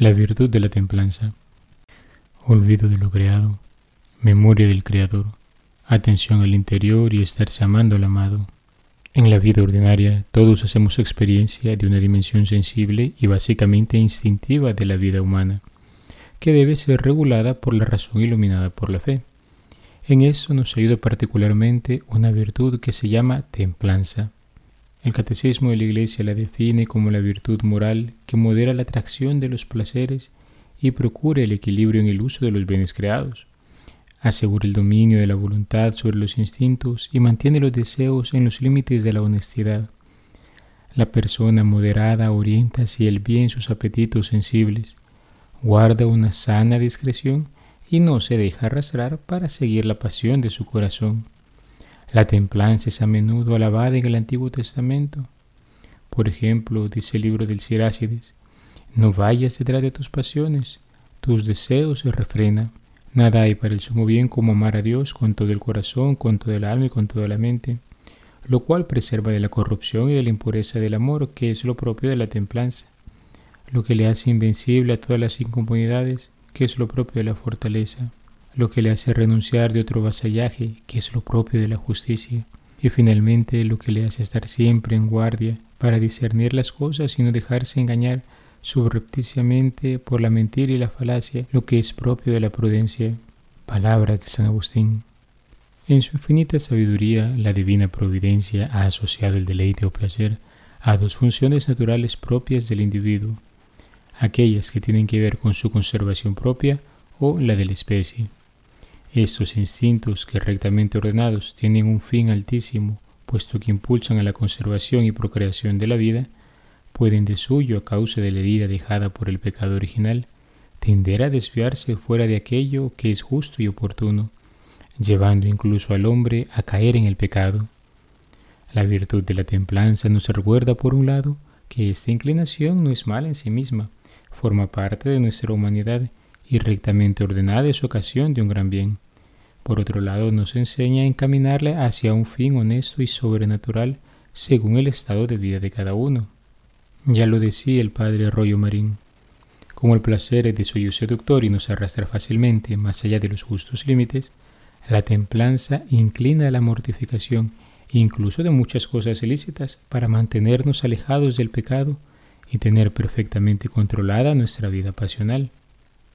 La virtud de la templanza. Olvido de lo creado, memoria del Creador, atención al interior y estarse amando al amado. En la vida ordinaria todos hacemos experiencia de una dimensión sensible y básicamente instintiva de la vida humana, que debe ser regulada por la razón iluminada por la fe. En eso nos ayuda particularmente una virtud que se llama templanza el catecismo de la Iglesia la define como la virtud moral que modera la atracción de los placeres y procura el equilibrio en el uso de los bienes creados. Asegura el dominio de la voluntad sobre los instintos y mantiene los deseos en los límites de la honestidad. La persona moderada orienta hacia el bien sus apetitos sensibles, guarda una sana discreción y no se deja arrastrar para seguir la pasión de su corazón. La templanza es a menudo alabada en el Antiguo Testamento. Por ejemplo, dice el libro del Sirácides, no vayas detrás de tus pasiones, tus deseos se refrena. Nada hay para el sumo bien como amar a Dios con todo el corazón, con todo el alma y con toda la mente, lo cual preserva de la corrupción y de la impureza del amor, que es lo propio de la templanza, lo que le hace invencible a todas las incomodidades, que es lo propio de la fortaleza lo que le hace renunciar de otro vasallaje, que es lo propio de la justicia, y finalmente lo que le hace estar siempre en guardia para discernir las cosas y no dejarse engañar subrepticiamente por la mentira y la falacia, lo que es propio de la prudencia. Palabras de San Agustín. En su infinita sabiduría, la divina providencia ha asociado el deleite o placer a dos funciones naturales propias del individuo, aquellas que tienen que ver con su conservación propia o la de la especie. Estos instintos que rectamente ordenados tienen un fin altísimo, puesto que impulsan a la conservación y procreación de la vida, pueden de suyo, a causa de la herida dejada por el pecado original, tender a desviarse fuera de aquello que es justo y oportuno, llevando incluso al hombre a caer en el pecado. La virtud de la templanza nos recuerda, por un lado, que esta inclinación no es mala en sí misma, forma parte de nuestra humanidad y rectamente ordenada es ocasión de un gran bien. Por otro lado, nos enseña a encaminarle hacia un fin honesto y sobrenatural según el estado de vida de cada uno. Ya lo decía el padre Arroyo Marín. Como el placer es de suyo seductor y nos arrastra fácilmente más allá de los justos límites, la templanza inclina a la mortificación incluso de muchas cosas ilícitas para mantenernos alejados del pecado y tener perfectamente controlada nuestra vida pasional.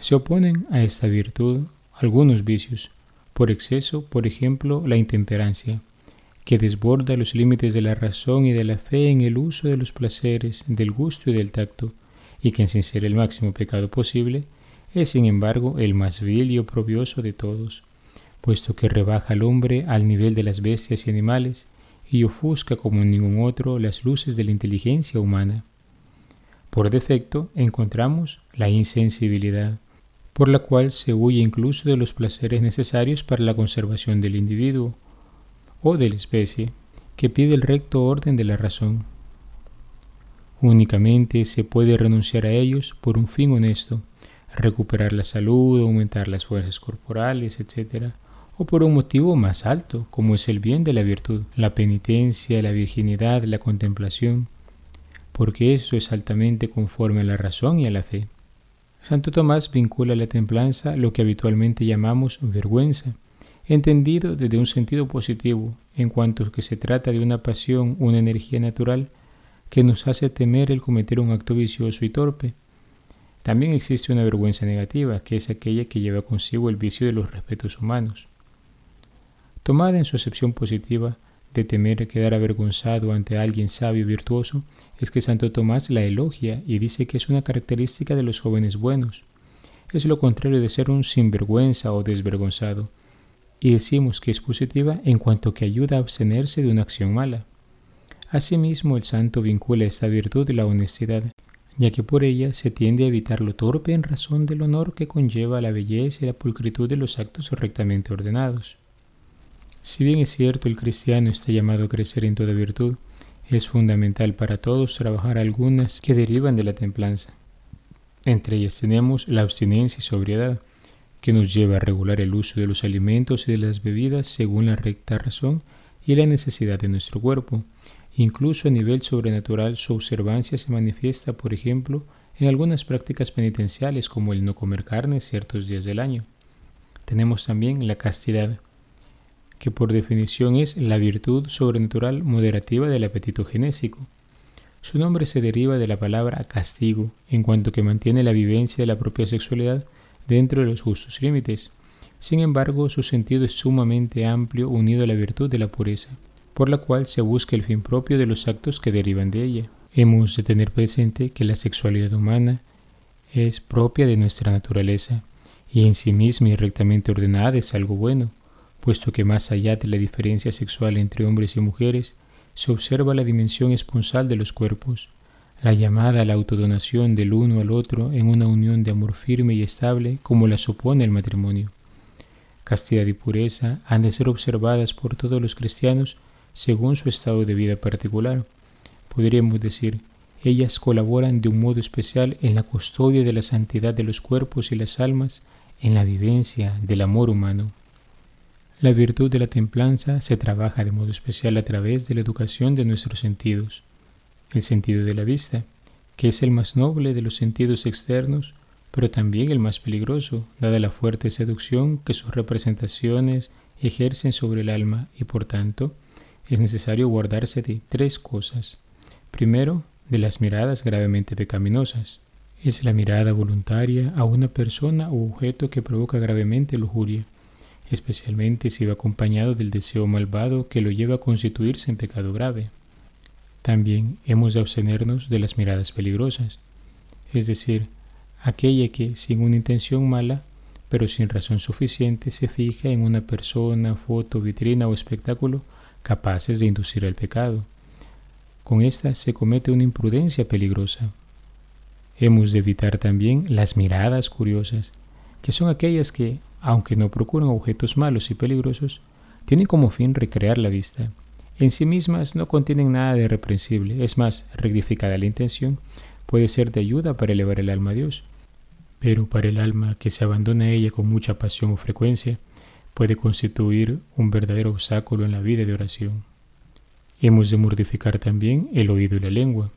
Se oponen a esta virtud algunos vicios, por exceso, por ejemplo, la intemperancia, que desborda los límites de la razón y de la fe en el uso de los placeres, del gusto y del tacto, y que sin ser el máximo pecado posible, es sin embargo el más vil y oprobioso de todos, puesto que rebaja al hombre al nivel de las bestias y animales, y ofusca como ningún otro las luces de la inteligencia humana. Por defecto encontramos la insensibilidad, por la cual se huye incluso de los placeres necesarios para la conservación del individuo o de la especie, que pide el recto orden de la razón. Únicamente se puede renunciar a ellos por un fin honesto, recuperar la salud, aumentar las fuerzas corporales, etc., o por un motivo más alto, como es el bien de la virtud, la penitencia, la virginidad, la contemplación, porque eso es altamente conforme a la razón y a la fe. Santo Tomás vincula la templanza lo que habitualmente llamamos vergüenza, entendido desde un sentido positivo, en cuanto que se trata de una pasión, una energía natural que nos hace temer el cometer un acto vicioso y torpe. También existe una vergüenza negativa, que es aquella que lleva consigo el vicio de los respetos humanos. Tomada en su acepción positiva, de temer quedar avergonzado ante alguien sabio y virtuoso, es que Santo Tomás la elogia y dice que es una característica de los jóvenes buenos. Es lo contrario de ser un sinvergüenza o desvergonzado. Y decimos que es positiva en cuanto que ayuda a abstenerse de una acción mala. Asimismo, el santo vincula esta virtud de la honestidad, ya que por ella se tiende a evitar lo torpe en razón del honor que conlleva la belleza y la pulcritud de los actos rectamente ordenados. Si bien es cierto el cristiano está llamado a crecer en toda virtud, es fundamental para todos trabajar algunas que derivan de la templanza. Entre ellas tenemos la abstinencia y sobriedad, que nos lleva a regular el uso de los alimentos y de las bebidas según la recta razón y la necesidad de nuestro cuerpo. Incluso a nivel sobrenatural su observancia se manifiesta, por ejemplo, en algunas prácticas penitenciales como el no comer carne ciertos días del año. Tenemos también la castidad, que por definición es la virtud sobrenatural moderativa del apetito genésico. Su nombre se deriva de la palabra castigo, en cuanto que mantiene la vivencia de la propia sexualidad dentro de los justos límites. Sin embargo, su sentido es sumamente amplio unido a la virtud de la pureza, por la cual se busca el fin propio de los actos que derivan de ella. Hemos de tener presente que la sexualidad humana es propia de nuestra naturaleza y en sí misma y rectamente ordenada es algo bueno, puesto que más allá de la diferencia sexual entre hombres y mujeres, se observa la dimensión esponsal de los cuerpos, la llamada a la autodonación del uno al otro en una unión de amor firme y estable como la supone el matrimonio. Castidad y pureza han de ser observadas por todos los cristianos según su estado de vida particular. Podríamos decir, ellas colaboran de un modo especial en la custodia de la santidad de los cuerpos y las almas, en la vivencia del amor humano. La virtud de la templanza se trabaja de modo especial a través de la educación de nuestros sentidos. El sentido de la vista, que es el más noble de los sentidos externos, pero también el más peligroso, dada la fuerte seducción que sus representaciones ejercen sobre el alma y por tanto es necesario guardarse de tres cosas. Primero, de las miradas gravemente pecaminosas. Es la mirada voluntaria a una persona o objeto que provoca gravemente lujuria especialmente si va acompañado del deseo malvado que lo lleva a constituirse en pecado grave. También hemos de abstenernos de las miradas peligrosas, es decir, aquella que, sin una intención mala, pero sin razón suficiente, se fija en una persona, foto, vitrina o espectáculo capaces de inducir al pecado. Con esta se comete una imprudencia peligrosa. Hemos de evitar también las miradas curiosas, que son aquellas que, aunque no procuran objetos malos y peligrosos, tienen como fin recrear la vista. En sí mismas no contienen nada de reprensible, es más, rectificada la intención, puede ser de ayuda para elevar el alma a Dios. Pero para el alma que se abandona a ella con mucha pasión o frecuencia, puede constituir un verdadero obstáculo en la vida de oración. Hemos de mortificar también el oído y la lengua.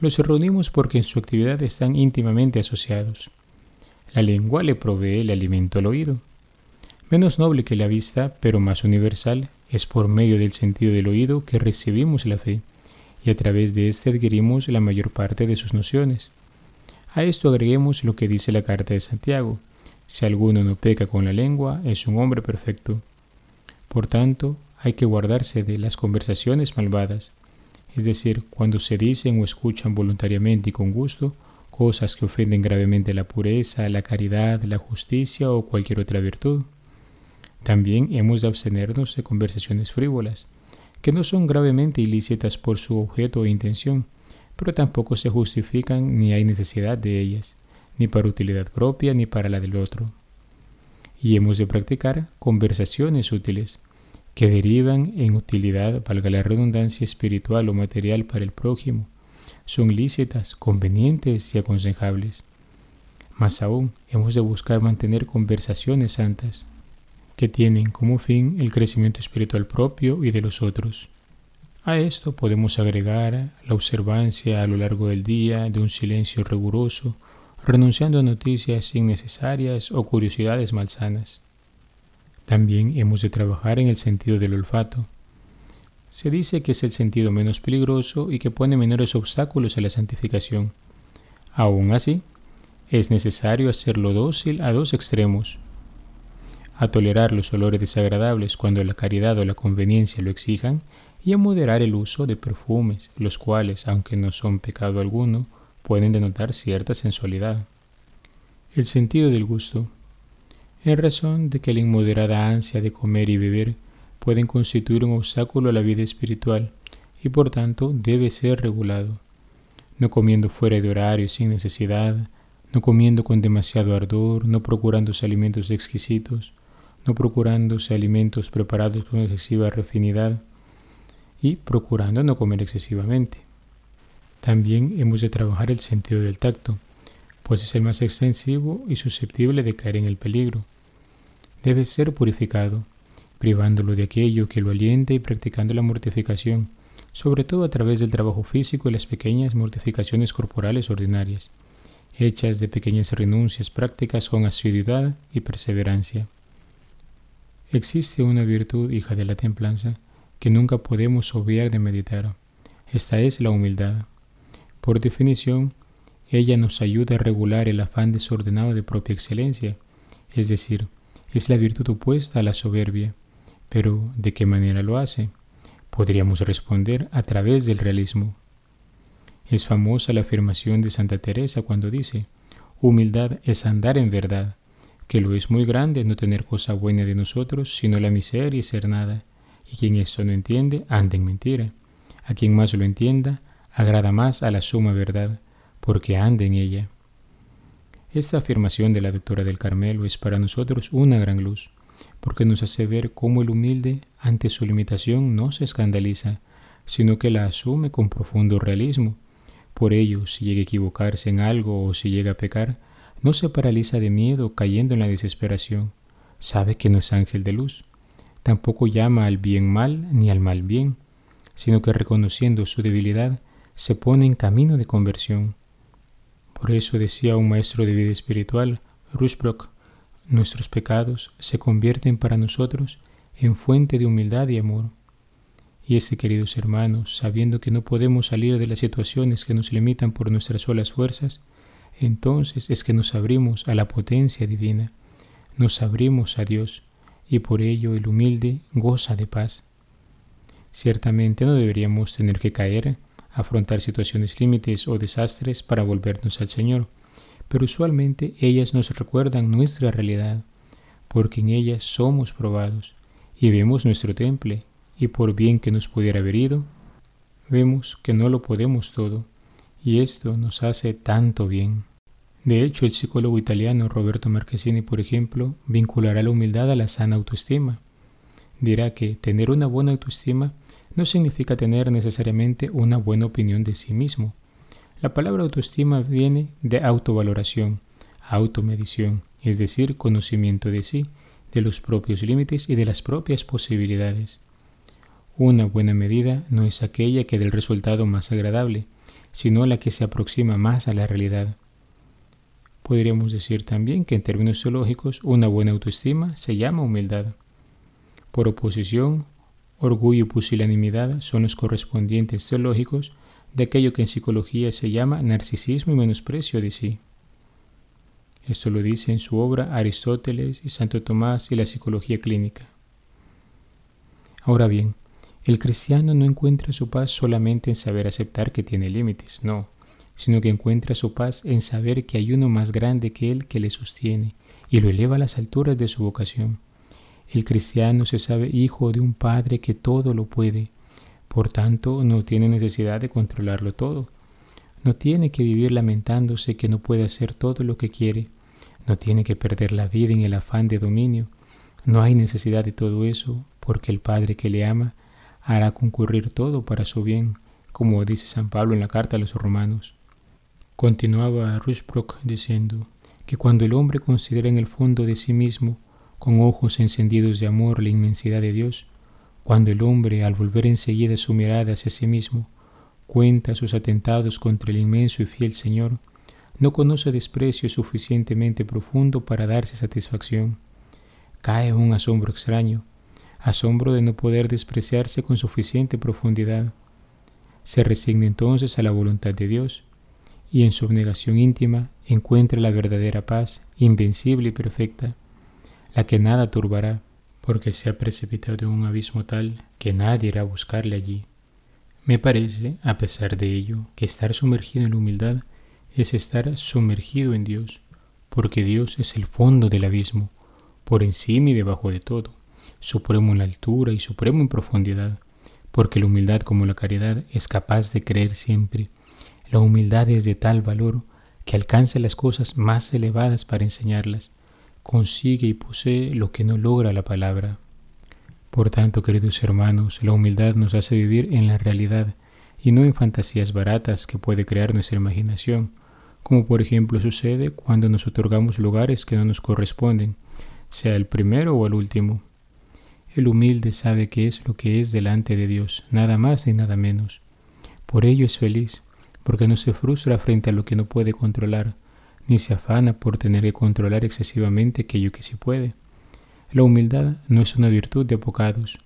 Los reunimos porque en su actividad están íntimamente asociados. La lengua le provee el alimento al oído. Menos noble que la vista, pero más universal, es por medio del sentido del oído que recibimos la fe, y a través de éste adquirimos la mayor parte de sus nociones. A esto agreguemos lo que dice la carta de Santiago. Si alguno no peca con la lengua, es un hombre perfecto. Por tanto, hay que guardarse de las conversaciones malvadas, es decir, cuando se dicen o escuchan voluntariamente y con gusto, cosas que ofenden gravemente la pureza, la caridad, la justicia o cualquier otra virtud. También hemos de abstenernos de conversaciones frívolas, que no son gravemente ilícitas por su objeto o intención, pero tampoco se justifican ni hay necesidad de ellas, ni para utilidad propia ni para la del otro. Y hemos de practicar conversaciones útiles, que derivan en utilidad, valga la redundancia espiritual o material para el prójimo, son lícitas, convenientes y aconsejables. Más aún, hemos de buscar mantener conversaciones santas, que tienen como fin el crecimiento espiritual propio y de los otros. A esto podemos agregar la observancia a lo largo del día de un silencio riguroso, renunciando a noticias innecesarias o curiosidades malsanas. También hemos de trabajar en el sentido del olfato, se dice que es el sentido menos peligroso y que pone menores obstáculos a la santificación. Aún así, es necesario hacerlo dócil a dos extremos. A tolerar los olores desagradables cuando la caridad o la conveniencia lo exijan y a moderar el uso de perfumes, los cuales, aunque no son pecado alguno, pueden denotar cierta sensualidad. El sentido del gusto. En razón de que la inmoderada ansia de comer y beber pueden constituir un obstáculo a la vida espiritual y por tanto debe ser regulado. No comiendo fuera de horario sin necesidad, no comiendo con demasiado ardor, no procurándose alimentos exquisitos, no procurándose alimentos preparados con excesiva refinidad y procurando no comer excesivamente. También hemos de trabajar el sentido del tacto, pues es el más extensivo y susceptible de caer en el peligro. Debe ser purificado, privándolo de aquello que lo alienta y practicando la mortificación, sobre todo a través del trabajo físico y las pequeñas mortificaciones corporales ordinarias, hechas de pequeñas renuncias prácticas con asiduidad y perseverancia. Existe una virtud, hija de la templanza, que nunca podemos obviar de meditar. Esta es la humildad. Por definición, ella nos ayuda a regular el afán desordenado de propia excelencia, es decir, es la virtud opuesta a la soberbia. Pero, ¿de qué manera lo hace? Podríamos responder a través del realismo. Es famosa la afirmación de Santa Teresa cuando dice, humildad es andar en verdad, que lo es muy grande no tener cosa buena de nosotros, sino la miseria y ser nada, y quien esto no entiende, anda en mentira. A quien más lo entienda, agrada más a la suma verdad, porque anda en ella. Esta afirmación de la doctora del Carmelo es para nosotros una gran luz, porque nos hace ver cómo el humilde ante su limitación no se escandaliza, sino que la asume con profundo realismo. Por ello, si llega a equivocarse en algo o si llega a pecar, no se paraliza de miedo cayendo en la desesperación. Sabe que no es ángel de luz. Tampoco llama al bien mal ni al mal bien, sino que reconociendo su debilidad, se pone en camino de conversión. Por eso decía un maestro de vida espiritual, Rushbrook, nuestros pecados se convierten para nosotros en fuente de humildad y amor. Y ese, queridos hermanos, sabiendo que no podemos salir de las situaciones que nos limitan por nuestras solas fuerzas, entonces es que nos abrimos a la potencia divina, nos abrimos a Dios, y por ello el humilde goza de paz. Ciertamente no deberíamos tener que caer, afrontar situaciones límites o desastres para volvernos al Señor, pero usualmente ellas nos recuerdan nuestra realidad, porque en ellas somos probados y vemos nuestro temple, y por bien que nos pudiera haber ido, vemos que no lo podemos todo, y esto nos hace tanto bien. De hecho, el psicólogo italiano Roberto Marchesini, por ejemplo, vinculará la humildad a la sana autoestima. Dirá que tener una buena autoestima no significa tener necesariamente una buena opinión de sí mismo, la palabra autoestima viene de autovaloración, automedición, es decir, conocimiento de sí, de los propios límites y de las propias posibilidades. Una buena medida no es aquella que del resultado más agradable, sino la que se aproxima más a la realidad. Podríamos decir también que en términos teológicos una buena autoestima se llama humildad. Por oposición, orgullo y pusilanimidad son los correspondientes teológicos de aquello que en psicología se llama narcisismo y menosprecio de sí. Esto lo dice en su obra Aristóteles y Santo Tomás y la psicología clínica. Ahora bien, el cristiano no encuentra su paz solamente en saber aceptar que tiene límites, no, sino que encuentra su paz en saber que hay uno más grande que él que le sostiene y lo eleva a las alturas de su vocación. El cristiano se sabe hijo de un Padre que todo lo puede, por tanto, no tiene necesidad de controlarlo todo. No tiene que vivir lamentándose que no puede hacer todo lo que quiere. No tiene que perder la vida en el afán de dominio. No hay necesidad de todo eso, porque el Padre que le ama hará concurrir todo para su bien, como dice San Pablo en la carta a los romanos. Continuaba Rushbrook diciendo que cuando el hombre considera en el fondo de sí mismo, con ojos encendidos de amor, la inmensidad de Dios, cuando el hombre, al volver enseguida su mirada hacia sí mismo, cuenta sus atentados contra el inmenso y fiel Señor, no conoce desprecio suficientemente profundo para darse satisfacción. Cae un asombro extraño, asombro de no poder despreciarse con suficiente profundidad. Se resigna entonces a la voluntad de Dios y en su abnegación íntima encuentra la verdadera paz, invencible y perfecta, la que nada turbará, porque se ha precipitado en un abismo tal que nadie irá a buscarle allí. Me parece, a pesar de ello, que estar sumergido en la humildad es estar sumergido en Dios, porque Dios es el fondo del abismo, por encima y debajo de todo, supremo en la altura y supremo en profundidad, porque la humildad como la caridad es capaz de creer siempre. La humildad es de tal valor que alcanza las cosas más elevadas para enseñarlas, consigue y posee lo que no logra la palabra. Por tanto, queridos hermanos, la humildad nos hace vivir en la realidad y no en fantasías baratas que puede crear nuestra imaginación, como por ejemplo sucede cuando nos otorgamos lugares que no nos corresponden, sea el primero o el último. El humilde sabe que es lo que es delante de Dios, nada más y nada menos. Por ello es feliz, porque no se frustra frente a lo que no puede controlar, ni se afana por tener que controlar excesivamente aquello que sí puede. La humildad no es una virtud de abogados.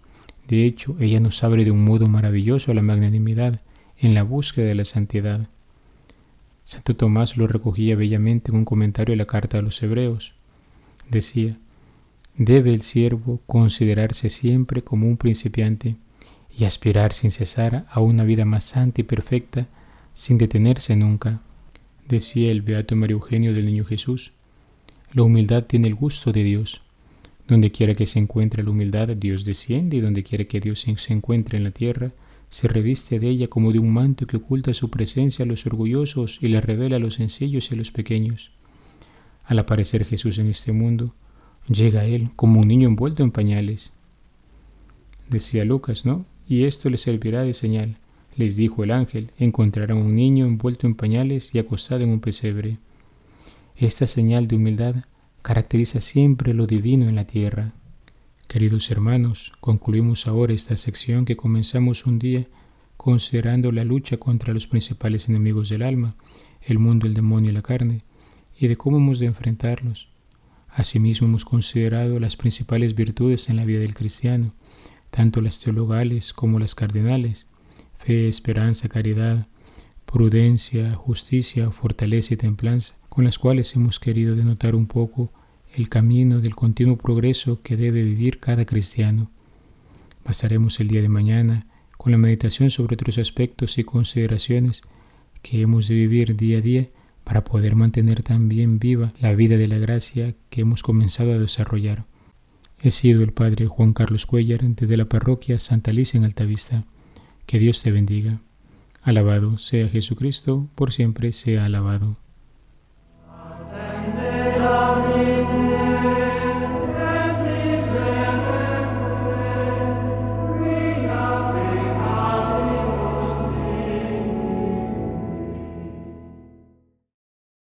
De hecho, ella nos abre de un modo maravilloso a la magnanimidad en la búsqueda de la santidad. Santo Tomás lo recogía bellamente en un comentario de la carta a los hebreos. Decía, debe el siervo considerarse siempre como un principiante y aspirar sin cesar a una vida más santa y perfecta sin detenerse nunca. Decía el Beato Mario Eugenio del Niño Jesús, la humildad tiene el gusto de Dios. Donde quiera que se encuentre la humildad, Dios desciende y donde quiera que Dios se encuentre en la tierra, se reviste de ella como de un manto que oculta su presencia a los orgullosos y la revela a los sencillos y a los pequeños. Al aparecer Jesús en este mundo, llega a él como un niño envuelto en pañales. Decía Lucas, ¿no? Y esto les servirá de señal. Les dijo el ángel, encontrarán un niño envuelto en pañales y acostado en un pesebre. Esta señal de humildad caracteriza siempre lo divino en la tierra. Queridos hermanos, concluimos ahora esta sección que comenzamos un día considerando la lucha contra los principales enemigos del alma, el mundo, el demonio y la carne, y de cómo hemos de enfrentarlos. Asimismo hemos considerado las principales virtudes en la vida del cristiano, tanto las teologales como las cardinales, fe, esperanza, caridad, prudencia, justicia, fortaleza y templanza, con las cuales hemos querido denotar un poco el camino del continuo progreso que debe vivir cada cristiano. Pasaremos el día de mañana con la meditación sobre otros aspectos y consideraciones que hemos de vivir día a día para poder mantener también viva la vida de la gracia que hemos comenzado a desarrollar. He sido el Padre Juan Carlos Cuellar desde la parroquia Santa Alicia en Altavista. Que Dios te bendiga. Alabado sea Jesucristo, por siempre sea alabado.